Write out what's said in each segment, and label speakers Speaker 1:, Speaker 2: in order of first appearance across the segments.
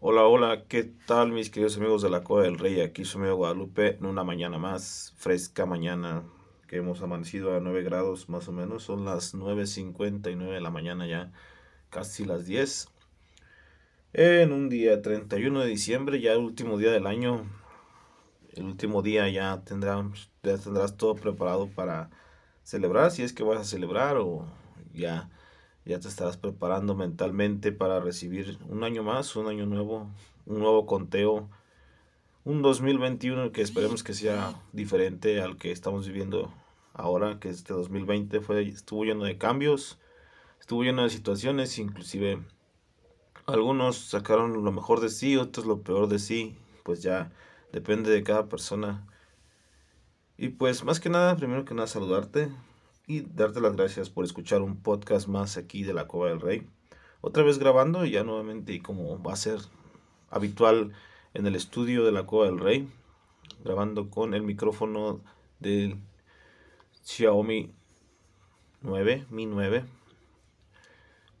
Speaker 1: Hola, hola, ¿qué tal mis queridos amigos de la Cueva del Rey? Aquí su amigo Guadalupe en una mañana más, fresca mañana, que hemos amanecido a 9 grados más o menos, son las 9.59 de la mañana ya, casi las 10. En un día 31 de diciembre, ya el último día del año, el último día ya tendrás, ya tendrás todo preparado para celebrar, si es que vas a celebrar o ya ya te estarás preparando mentalmente para recibir un año más, un año nuevo, un nuevo conteo, un 2021 que esperemos que sea diferente al que estamos viviendo ahora, que este 2020 fue, estuvo lleno de cambios, estuvo lleno de situaciones, inclusive algunos sacaron lo mejor de sí, otros lo peor de sí, pues ya depende de cada persona. Y pues más que nada, primero que nada saludarte, y darte las gracias por escuchar un podcast más aquí de la Cueva del Rey. Otra vez grabando ya nuevamente como va a ser habitual en el estudio de la Cueva del Rey, grabando con el micrófono del Xiaomi 9, Mi 9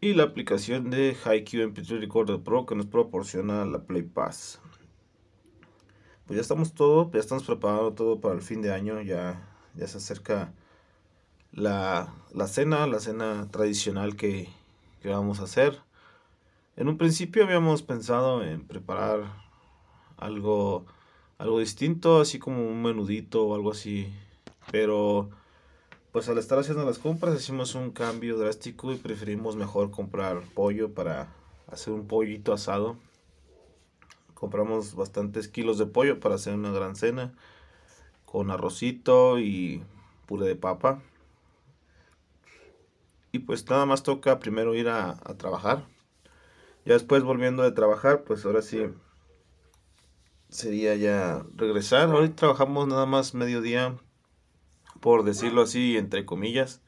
Speaker 1: y la aplicación de HiQ MP3 Recorder Pro que nos proporciona la Play Pass. Pues ya estamos todo, ya estamos preparando todo para el fin de año, ya, ya se acerca la, cena, la cena tradicional que, vamos a hacer. En un principio habíamos pensado en preparar algo, algo distinto, así como un menudito o algo así. Pero pues al estar haciendo las compras hicimos un cambio drástico y preferimos mejor comprar pollo para hacer un pollito asado. Compramos bastantes kilos de pollo para hacer una gran cena con arrocito y puré de papa. Y pues nada más toca primero ir a, trabajar. Ya después volviendo de trabajar, pues ahora sí sería ya regresar. Hoy trabajamos nada más mediodía, por decirlo así, entre comillas.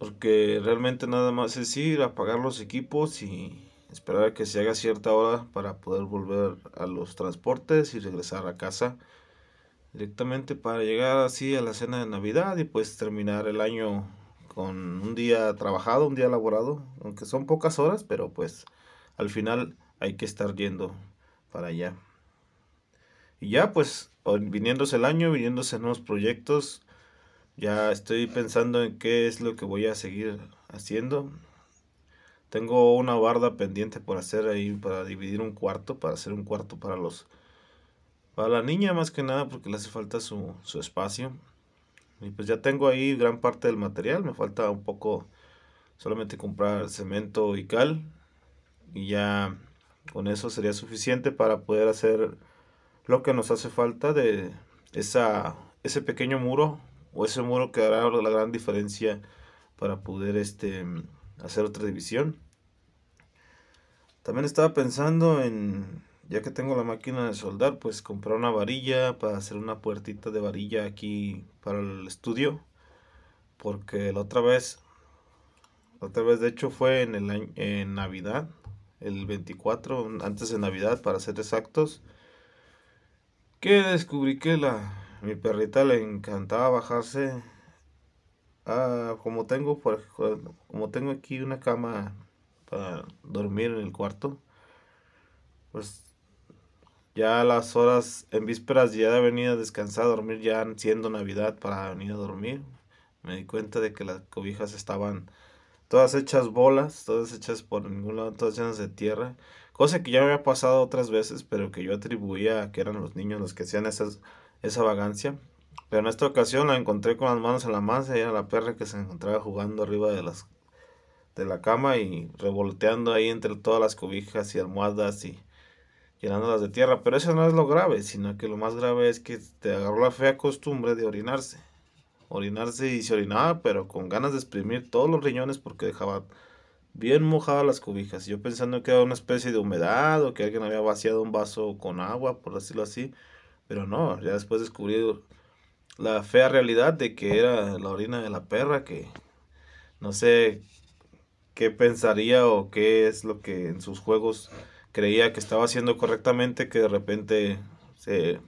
Speaker 1: Porque realmente nada más es ir a apagar los equipos y esperar a que se haga cierta hora para poder volver a los transportes y regresar a casa directamente para llegar así a la cena de Navidad y pues terminar el año con un día trabajado, un día laborado, aunque son pocas horas, pero pues al final hay que estar yendo para allá. Y ya pues viniéndose el año, viniéndose nuevos proyectos, ya estoy pensando en qué es lo que voy a seguir haciendo. Tengo una barda pendiente por hacer ahí para dividir un cuarto, para hacer un cuarto para los para la niña más que nada porque le hace falta su, su espacio. Y pues ya tengo ahí gran parte del material, me falta un poco solamente comprar cemento y cal y ya con eso sería suficiente para poder hacer lo que nos hace falta de esa, ese pequeño muro o ese muro que hará la gran diferencia para poder este, hacer otra división. También estaba pensando en ya que tengo la máquina de soldar, pues comprar una varilla para hacer una puertita de varilla aquí para el estudio. Porque la otra vez, la otra vez de hecho fue en el en Navidad, el 24, antes de Navidad para ser exactos, que descubrí que la mi perrita le encantaba bajarse a, como tengo por, como tengo aquí una cama para dormir en el cuarto pues ya las horas en vísperas ya de venir a descansar, a dormir, ya siendo Navidad para venir a dormir, me di cuenta de que las cobijas estaban todas hechas bolas, todas hechas por ningún lado, todas llenas de tierra, cosa que ya me había pasado otras veces, pero que yo atribuía a que eran los niños los que hacían esas, esa vagancia. Pero en esta ocasión la encontré con las manos en la masa y era la perra que se encontraba jugando arriba de las de la cama y revolteando ahí entre todas las cobijas y almohadas y llenándolas de tierra. Pero eso no es lo grave, sino que lo más grave es que te agarró la fea costumbre de orinarse. Orinarse y se orinaba, pero con ganas de exprimir todos los riñones porque dejaba bien mojadas las cobijas. Yo pensando que era una especie de humedad o que alguien había vaciado un vaso con agua, por decirlo así. Pero no, ya después descubrí la fea realidad de que era la orina de la perra que no sé qué pensaría o qué es lo que en sus juegos creía que estaba haciendo correctamente que de repente se,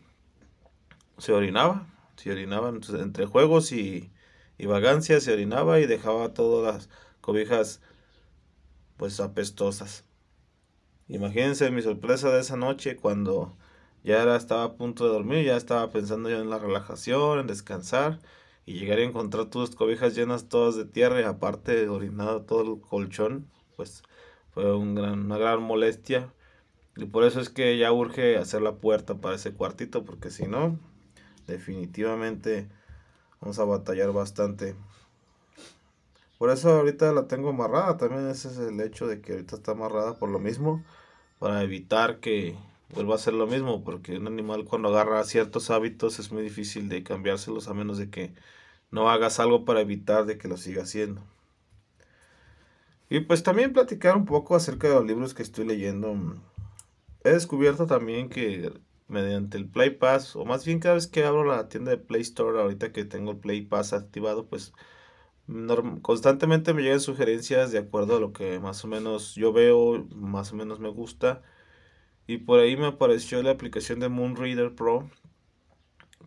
Speaker 1: se orinaba, se orinaba entre juegos y, y vagancias, se orinaba y dejaba todas las cobijas pues apestosas. Imagínense mi sorpresa de esa noche cuando ya era, estaba a punto de dormir, ya estaba pensando yo en la relajación, en descansar y llegar a encontrar tus cobijas llenas todas de tierra y aparte orinado todo el colchón, pues fue una gran molestia. Y por eso es que ya urge hacer la puerta para ese cuartito, porque si no, definitivamente vamos a batallar bastante. Por eso ahorita la tengo amarrada, también ese es el hecho de que ahorita está amarrada por lo mismo, para evitar que vuelva a ser lo mismo, porque un animal cuando agarra ciertos hábitos es muy difícil de cambiárselos a menos de que no hagas algo para evitar de que lo siga haciendo. Y pues también platicar un poco acerca de los libros que estoy leyendo. He descubierto también que mediante el Play Pass, o más bien cada vez que abro la tienda de Play Store, ahorita que tengo el Play Pass activado, pues constantemente me llegan sugerencias de acuerdo a lo que más o menos yo veo, más o menos me gusta. Y por ahí me apareció la aplicación de Moon Reader Pro,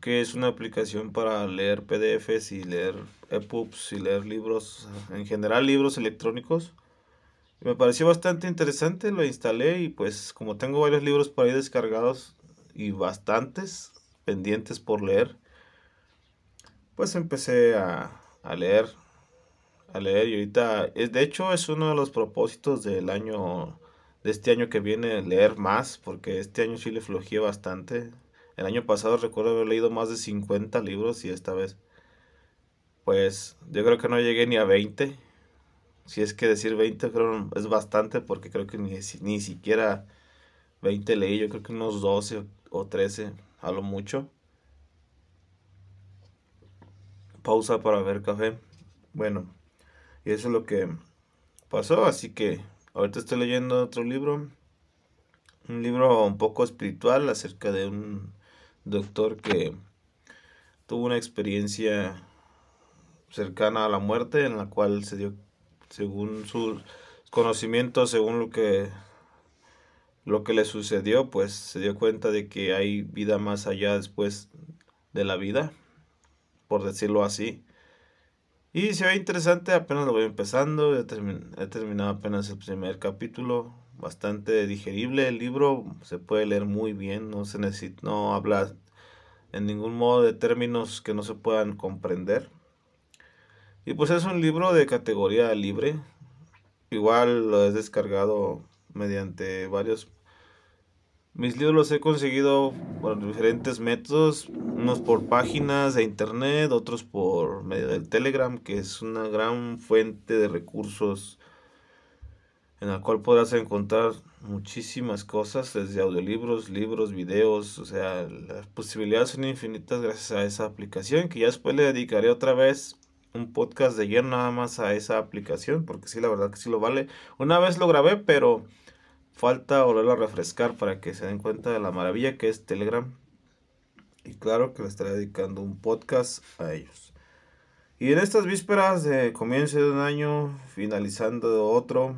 Speaker 1: que es una aplicación para leer PDFs y leer EPUBs y leer libros, en general libros electrónicos. Me pareció bastante interesante, lo instalé y pues como tengo varios libros por ahí descargados y bastantes pendientes por leer, pues empecé a, a leer, a leer y ahorita, es, de hecho es uno de los propósitos del año de este año que viene leer más, porque este año sí le flojía bastante. El año pasado recuerdo haber leído más de 50 libros y esta vez, pues yo creo que no llegué ni a 20. Si es que decir 20 creo es bastante porque creo que ni, ni siquiera 20 leí, yo creo que unos 12 o 13 a lo mucho. Pausa para ver café. Bueno, y eso es lo que pasó, así que Ahorita estoy leyendo otro libro, un libro un poco espiritual acerca de un doctor que tuvo una experiencia cercana a la muerte en la cual se dio, según sus conocimientos, según lo que lo que le sucedió, pues se dio cuenta de que hay vida más allá después de la vida, por decirlo así. Y se ve interesante, apenas lo voy empezando, he, terminado apenas el primer capítulo, bastante digerible. El libro, se puede leer muy bien, no se necesita, no habla en ningún modo de términos que no se puedan comprender. Y pues es un libro de categoría libre, igual lo he descargado mediante varios. Mis libros los he conseguido por diferentes métodos, unos por páginas de internet, otros por medio del Telegram, que es una gran fuente de recursos en la cual podrás encontrar muchísimas cosas, desde audiolibros, libros, videos, o sea, las posibilidades son infinitas gracias a esa aplicación, que ya después le dedicaré otra vez un podcast de lleno nada más a esa aplicación, porque sí, la verdad que sí lo vale. Una vez lo grabé, pero falta volverlo a refrescar para que se den cuenta de la maravilla que es Telegram. Y claro que le estaré dedicando un podcast a ellos. Y en estas vísperas de comienzo de un año, finalizando otro,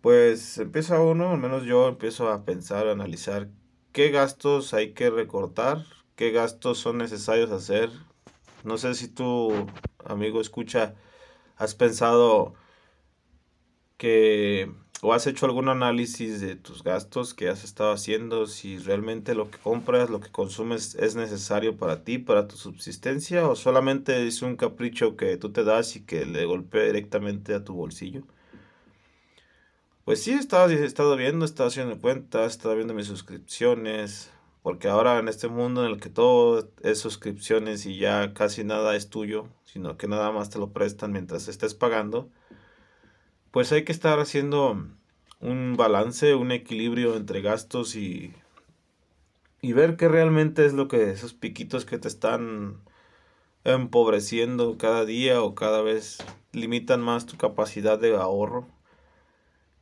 Speaker 1: pues empieza uno, al menos yo empiezo a pensar, a analizar qué gastos hay que recortar, qué gastos son necesarios hacer. No sé si tu amigo escucha, has pensado que o has hecho algún análisis de tus gastos que has estado haciendo, si realmente lo que compras, lo que consumes es necesario para ti, para tu subsistencia, o solamente es un capricho que tú te das y que le golpea directamente a tu bolsillo. Pues sí, he estado, viendo, he estado haciendo cuentas, he estado viendo mis suscripciones, porque ahora en este mundo en el que todo es suscripciones y ya casi nada es tuyo, sino que nada más te lo prestan mientras estés pagando, pues hay que estar haciendo un balance, un equilibrio entre gastos y, y ver qué realmente es lo que esos piquitos que te están empobreciendo cada día o cada vez limitan más tu capacidad de ahorro.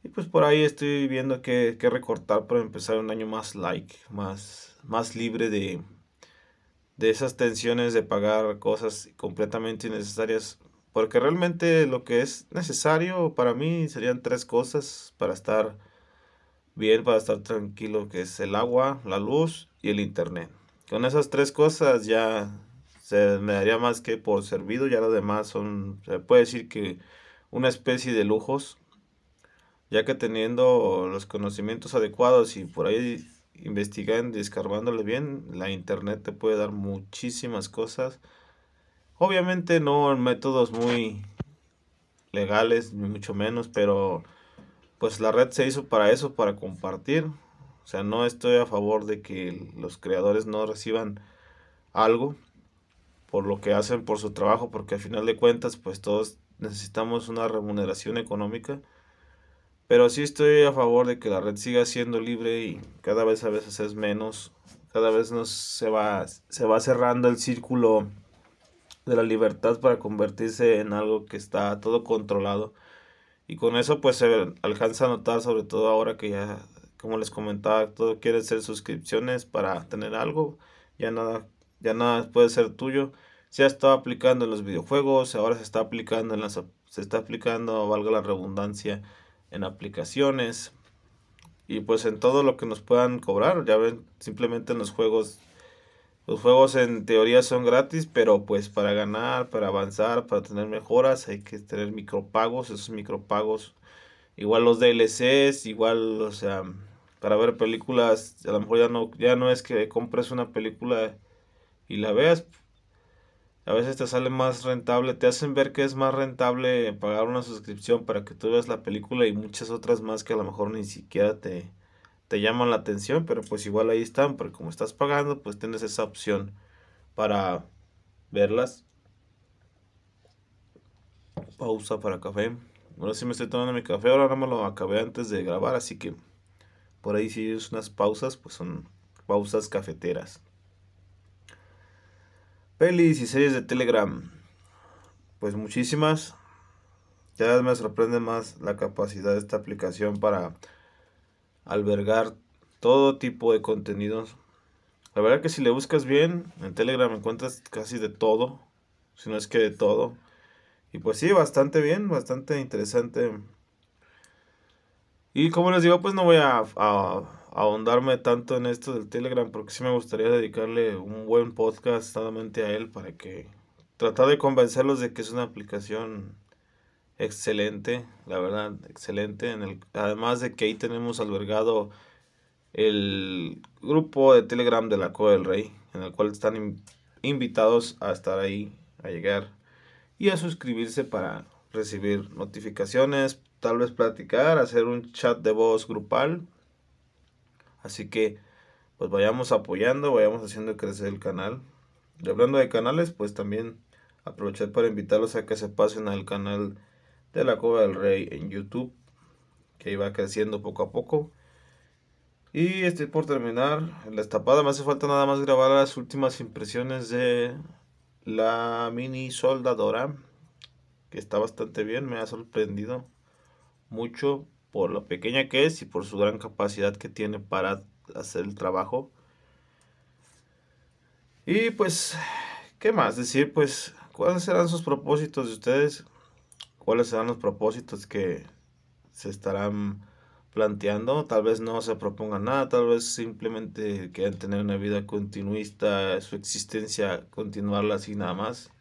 Speaker 1: Y pues por ahí estoy viendo que, recortar para empezar un año más like, más, más libre de, de esas tensiones de pagar cosas completamente innecesarias. Porque realmente lo que es necesario para mí serían tres cosas para estar bien, para estar tranquilo, que es el agua, la luz y el internet. Con esas tres cosas ya se me daría más que por servido, ya lo demás son, se puede decir que una especie de lujos ya que teniendo los conocimientos adecuados y por ahí investigando y escarbándole bien, la internet te puede dar muchísimas cosas. Obviamente no en métodos muy legales, ni mucho menos, pero pues la red se hizo para eso, para compartir. O sea, no estoy a favor de que los creadores no reciban algo por lo que hacen por su trabajo, porque al final de cuentas, pues todos necesitamos una remuneración económica pero sí estoy a favor de que la red siga siendo libre y cada vez a veces es menos. Cada vez nos se va, se va cerrando el círculo de la libertad para convertirse en algo que está todo controlado. Y con eso pues se alcanza a notar, sobre todo ahora que ya, como les comentaba, todo quiere ser suscripciones para tener algo. Ya nada, ya nada puede ser tuyo. Se ha estado aplicando en los videojuegos, ahora se está aplicando en las, se está aplicando, valga la redundancia, en aplicaciones y pues en todo lo que nos puedan cobrar. Ya ven, simplemente en los juegos, los juegos en teoría son gratis, pero pues para ganar, para avanzar, para tener mejoras hay que tener micropagos, esos micropagos. Igual los DLCs, igual, o sea, para ver películas, a lo mejor ya no, ya no es que compres una película y la veas, a veces te sale más rentable, te hacen ver que es más rentable pagar una suscripción para que tú veas la película y muchas otras más que a lo mejor ni siquiera te, te llaman la atención, pero pues igual ahí están, porque como estás pagando, pues tienes esa opción para verlas. Pausa para café. Ahora sí me estoy tomando mi café, ahora no me lo acabé antes de grabar, así que por ahí si es unas pausas, pues son pausas cafeteras. Pelis y series de Telegram. Pues muchísimas. Ya me sorprende más la capacidad de esta aplicación para albergar todo tipo de contenidos. La verdad que si le buscas bien, en Telegram encuentras casi de todo. Si no es que de todo. Y pues sí, bastante bien, bastante interesante. Y como les digo, pues no voy a, a ahondarme tanto en esto del Telegram porque sí me gustaría dedicarle un buen podcast solamente a él para que tratar de convencerlos de que es una aplicación excelente, la verdad, excelente. En el, además de que ahí tenemos albergado el grupo de Telegram de la Cueva del Rey, en el cual están invitados a estar ahí, a llegar y a suscribirse para recibir notificaciones, tal vez platicar, hacer un chat de voz grupal Así que pues vayamos apoyando, vayamos haciendo crecer el canal. Y hablando de canales, pues también aprovechar para invitarlos a que se pasen al canal de la Cueva del Rey en YouTube, que iba creciendo poco a poco. Y estoy por terminar la estapada. Me hace falta nada más grabar las últimas impresiones de la mini soldadora, que está bastante bien, me ha sorprendido mucho por lo pequeña que es y por su gran capacidad que tiene para hacer el trabajo. Y pues, ¿qué más decir? Pues, ¿cuáles serán sus propósitos de ustedes? ¿Cuáles serán los propósitos que se estarán planteando? Tal vez no se propongan nada, tal vez simplemente quieran tener una vida continuista, su existencia continuarla así nada más,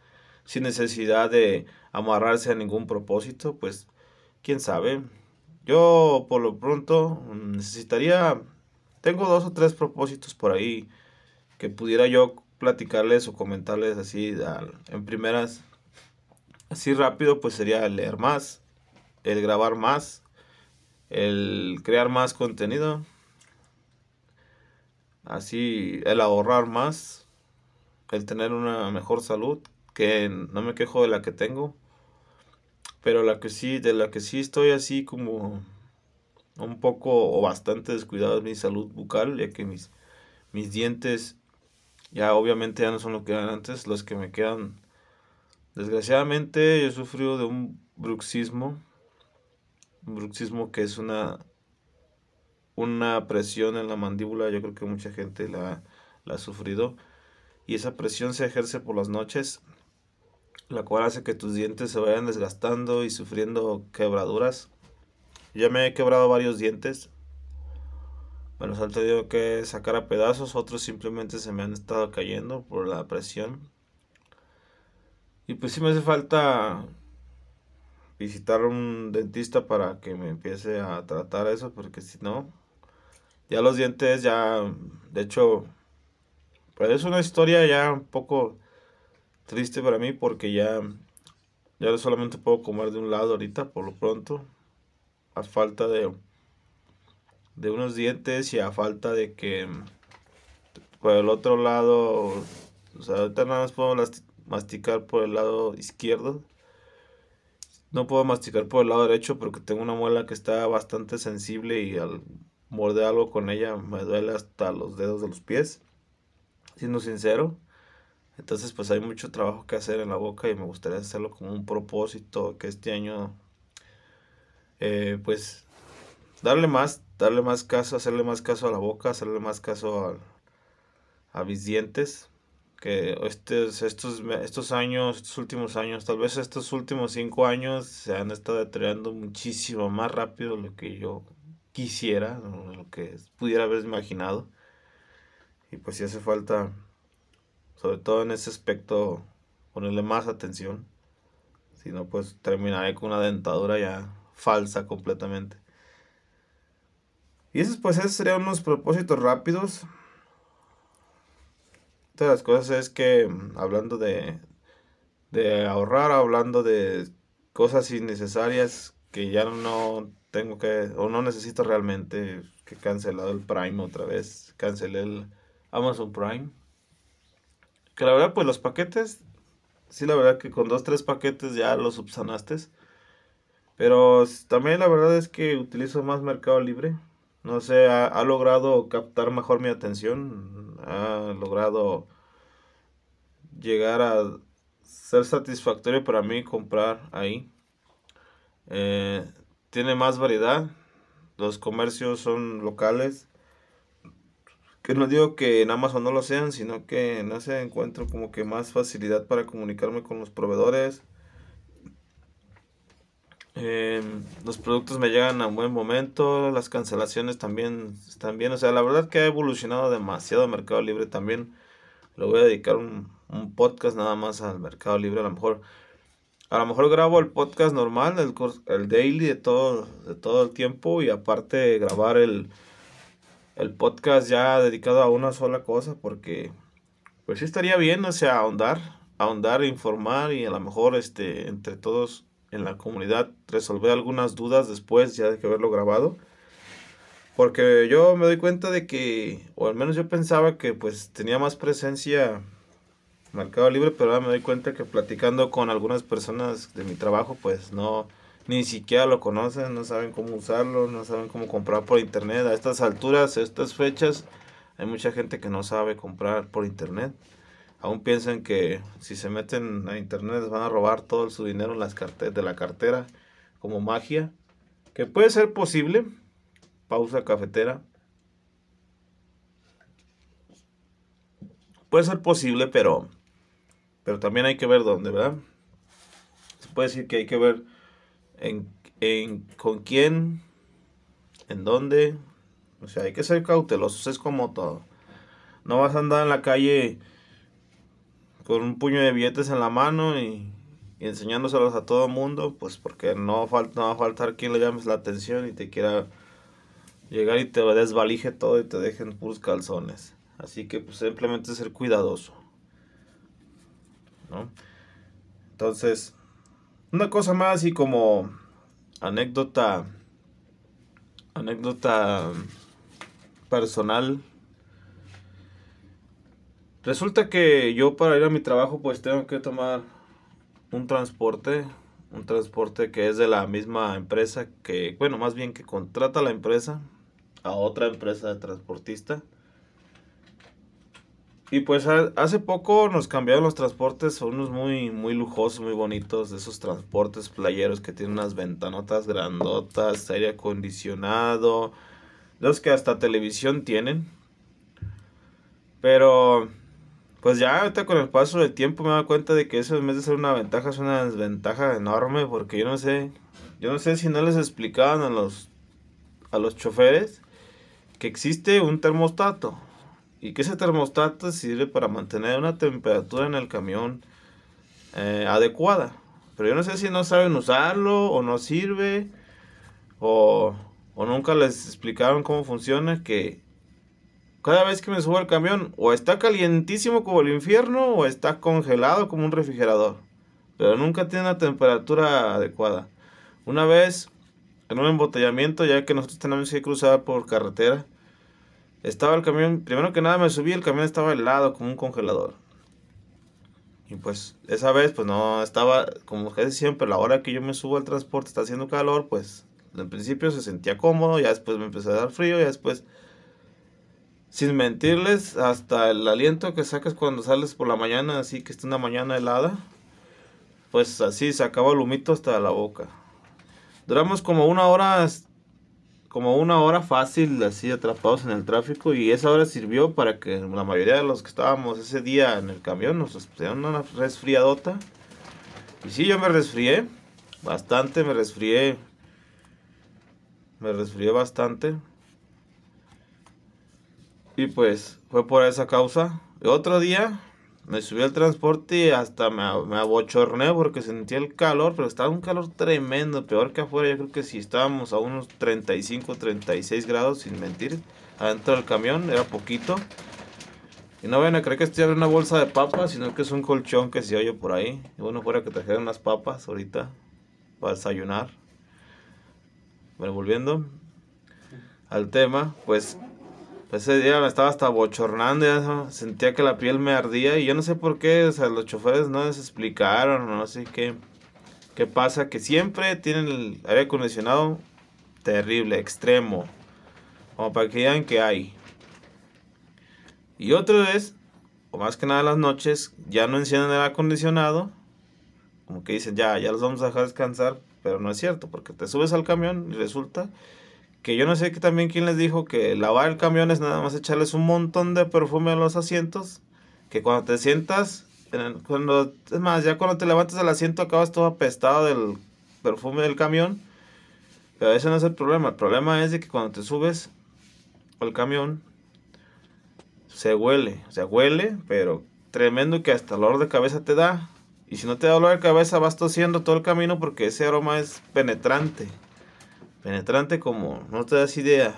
Speaker 1: sin necesidad de amarrarse a ningún propósito, pues, quién sabe yo por lo pronto necesitaría, tengo dos o tres propósitos por ahí que pudiera yo platicarles o comentarles así en primeras, así rápido, pues sería leer más, el grabar más, el crear más contenido, así el ahorrar más, el tener una mejor salud, que no me quejo de la que tengo, pero la que sí, de la que sí estoy así como un poco o bastante descuidado es mi salud bucal, ya que mis, mis dientes ya obviamente ya no son lo que eran antes, los que me quedan. Desgraciadamente yo he sufrido de un bruxismo, un bruxismo que es una una presión en la mandíbula, yo creo que mucha gente la, la ha sufrido, y esa presión se ejerce por las noches, la cual hace que tus dientes se vayan desgastando y sufriendo quebraduras. Ya me he quebrado varios dientes, me los han tenido que sacar a pedazos, otros simplemente se me han estado cayendo por la presión. Y pues sí me hace falta visitar un dentista para que me empiece a tratar eso, porque si no, ya los dientes ya, de hecho, pues es una historia ya un poco triste para mí porque ya, ya solamente puedo comer de un lado ahorita por lo pronto, a falta de, de unos dientes y a falta de que por el otro lado, o sea, ahorita nada más puedo masticar por el lado izquierdo. No puedo masticar por el lado derecho porque tengo una muela que está bastante sensible y al morder algo con ella me duele hasta los dedos de los pies, siendo sincero. Entonces pues hay mucho trabajo que hacer en la boca y me gustaría hacerlo como un propósito que este año eh, pues darle más, darle más caso, hacerle más caso a la boca, hacerle más caso a, a mis dientes. Que estos, estos, estos años, estos últimos años, tal vez estos últimos cinco años se han estado deteriorando muchísimo más rápido de lo que yo quisiera, lo que pudiera haber imaginado. Y pues si hace falta, sobre todo en ese aspecto, ponerle más atención. Si no, pues terminaré con una dentadura ya falsa completamente. Y esos pues esos serían unos propósitos rápidos. De las cosas es que hablando de, de ahorrar, hablando de cosas innecesarias que ya no tengo que, o no necesito realmente que cancelado el Prime otra vez. Cancelé el Amazon Prime. Que la verdad, pues los paquetes, sí, la verdad que con dos, tres paquetes ya los subsanaste. Pero también la verdad es que utilizo más Mercado Libre. No sé, ha, logrado captar mejor mi atención. Ha logrado llegar a ser satisfactorio para mí comprar ahí. Eh, tiene más variedad. Los comercios son locales. Que no digo que en Amazon no lo sean, sino que no sé, encuentro como que más facilidad para comunicarme con los proveedores. Em, los productos me llegan a buen momento, las cancelaciones también están bien. O sea, la verdad que ha evolucionado demasiado Mercado Libre también. Le voy a dedicar un, un podcast nada más al Mercado Libre. A lo mejor a lo mejor grabo el podcast normal, el, el daily de todo, de todo el tiempo y aparte grabar el, el podcast ya dedicado a una sola cosa porque pues sí estaría bien, o sea, ahondar, ahondar, informar y a lo mejor este, entre todos en la comunidad resolver algunas dudas después ya de haberlo grabado. Porque yo me doy cuenta de que, o al menos yo pensaba que pues tenía más presencia Mercado Libre, pero ahora me doy cuenta que platicando con algunas personas de mi trabajo, pues no, ni siquiera lo conocen, no saben cómo usarlo, no saben cómo comprar por internet. A estas alturas, a estas fechas, hay mucha gente que no sabe comprar por internet. Aún piensan que si se meten a internet les van a robar todo su dinero en las de la cartera como magia. Que puede ser posible. Pausa cafetera. Puede ser posible, pero pero también hay que ver dónde, ¿verdad? Se puede decir que hay que ver en, con quién, en dónde. O sea, hay que ser cautelosos, es como todo. No vas a andar en la calle con un puño de billetes en la mano y, enseñándoselos a todo el mundo, pues porque no, falta, no va a faltar quien le llames la atención y te quiera llegar y te desvalije todo y te dejen puros calzones. Así que pues simplemente ser cuidadoso. Entonces, una cosa más y como anécdota, anécdota personal, Resulta que yo para ir a mi trabajo pues tengo que tomar un transporte, un transporte que es de la misma empresa que, bueno, más bien que contrata la empresa a otra empresa de transportista. Y pues hace poco nos cambiaron los transportes a unos muy, muy lujosos, muy bonitos, de esos transportes playeros que tienen unas ventanotas grandotas, aire acondicionado, los que hasta televisión tienen. Pero, pues ya ahorita con el paso del tiempo me he dado cuenta de que eso en vez de ser una ventaja es una desventaja enorme porque yo no sé, yo no sé si no les explicaban a los, a los choferes que existe un termostato y que ese termostato sirve para mantener una temperatura en el camión eh, adecuada. Pero yo no sé si no saben usarlo o no sirve o, o nunca les explicaron cómo funciona que cada vez que me subo al camión o está calientísimo como el infierno o está congelado como un refrigerador. Pero nunca tiene una temperatura adecuada. Una vez en un embotellamiento, ya que nosotros tenemos que cruzar por carretera, estaba el camión, primero que nada me subí, el camión estaba helado como un congelador. Y pues esa vez pues no estaba, como casi siempre, la hora que yo me subo al transporte está haciendo calor, pues en principio se sentía cómodo, ya después me empezó a dar frío, ya después, sin mentirles, hasta el aliento que sacas cuando sales por la mañana, así que está una mañana helada, pues así se acaba el humito hasta la boca. Duramos como una hora como una hora fácil así atrapados en el tráfico y esa hora sirvió para que la mayoría de los que estábamos ese día en el camión nos dieron una resfriadota. Y sí, yo me resfrié bastante, me resfrié. Me resfrié bastante. Y pues fue por esa causa. Y otro día me subí al transporte y hasta me, me abochorné porque sentía el calor, pero estaba un calor tremendo, peor que afuera. Yo creo que si estábamos a unos 35, 36 grados, sin mentir, adentro del camión, era poquito. Y no vayan a creer que estoy abriendo una bolsa de papas, sino que es un colchón que se oye por ahí. Y bueno, fuera que trajeran unas papas ahorita para desayunar. Bueno, volviendo al tema, pues ese día me estaba hasta bochornando, ya sentía que la piel me ardía y yo no sé por qué, o sea, los choferes no les explicaron, no sé qué, qué pasa, que siempre tienen el aire acondicionado terrible, extremo, como para que digan que hay. Y otra vez, o más que nada las noches, ya no encienden el acondicionado, como que dicen, ya, ya los vamos a dejar descansar, pero no es cierto, porque te subes al camión y resulta que yo no sé que también quién les dijo que lavar el camión es nada más echarles un montón de perfume a los asientos, que cuando te sientas, cuando, es más, ya cuando te levantas del asiento acabas todo apestado del perfume del camión, pero ese no es el problema, el problema es de que cuando te subes al camión, se huele, o sea, huele, pero tremendo que hasta dolor de cabeza te da, y si no te da dolor de cabeza vas tosiendo todo el camino porque ese aroma es penetrante penetrante como no te das idea.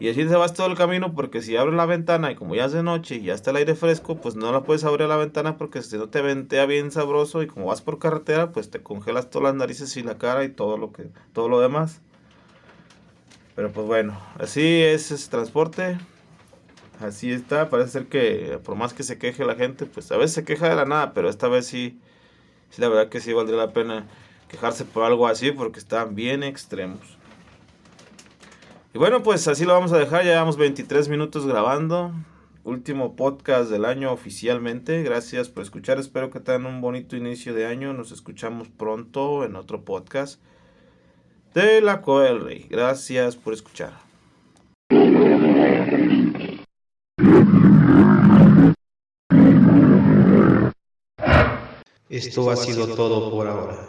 Speaker 1: Y así te vas todo el camino porque si abres la ventana y como ya es de noche y ya está el aire fresco, pues no la puedes abrir la ventana porque si no te ventea bien sabroso y como vas por carretera, pues te congelas todas las narices y la cara y todo lo que todo lo demás. Pero pues bueno, así es ese transporte. Así está, parece ser que por más que se queje la gente, pues a veces se queja de la nada, pero esta vez sí, sí la verdad que sí valdría la pena quejarse por algo así porque están bien extremos. Y bueno, pues así lo vamos a dejar. Ya llevamos 23 minutos grabando. Último podcast del año oficialmente. Gracias por escuchar. Espero que tengan un bonito inicio de año. Nos escuchamos pronto en otro podcast de la Cueva del Rey. Gracias por escuchar.
Speaker 2: Esto ha sido todo por ahora.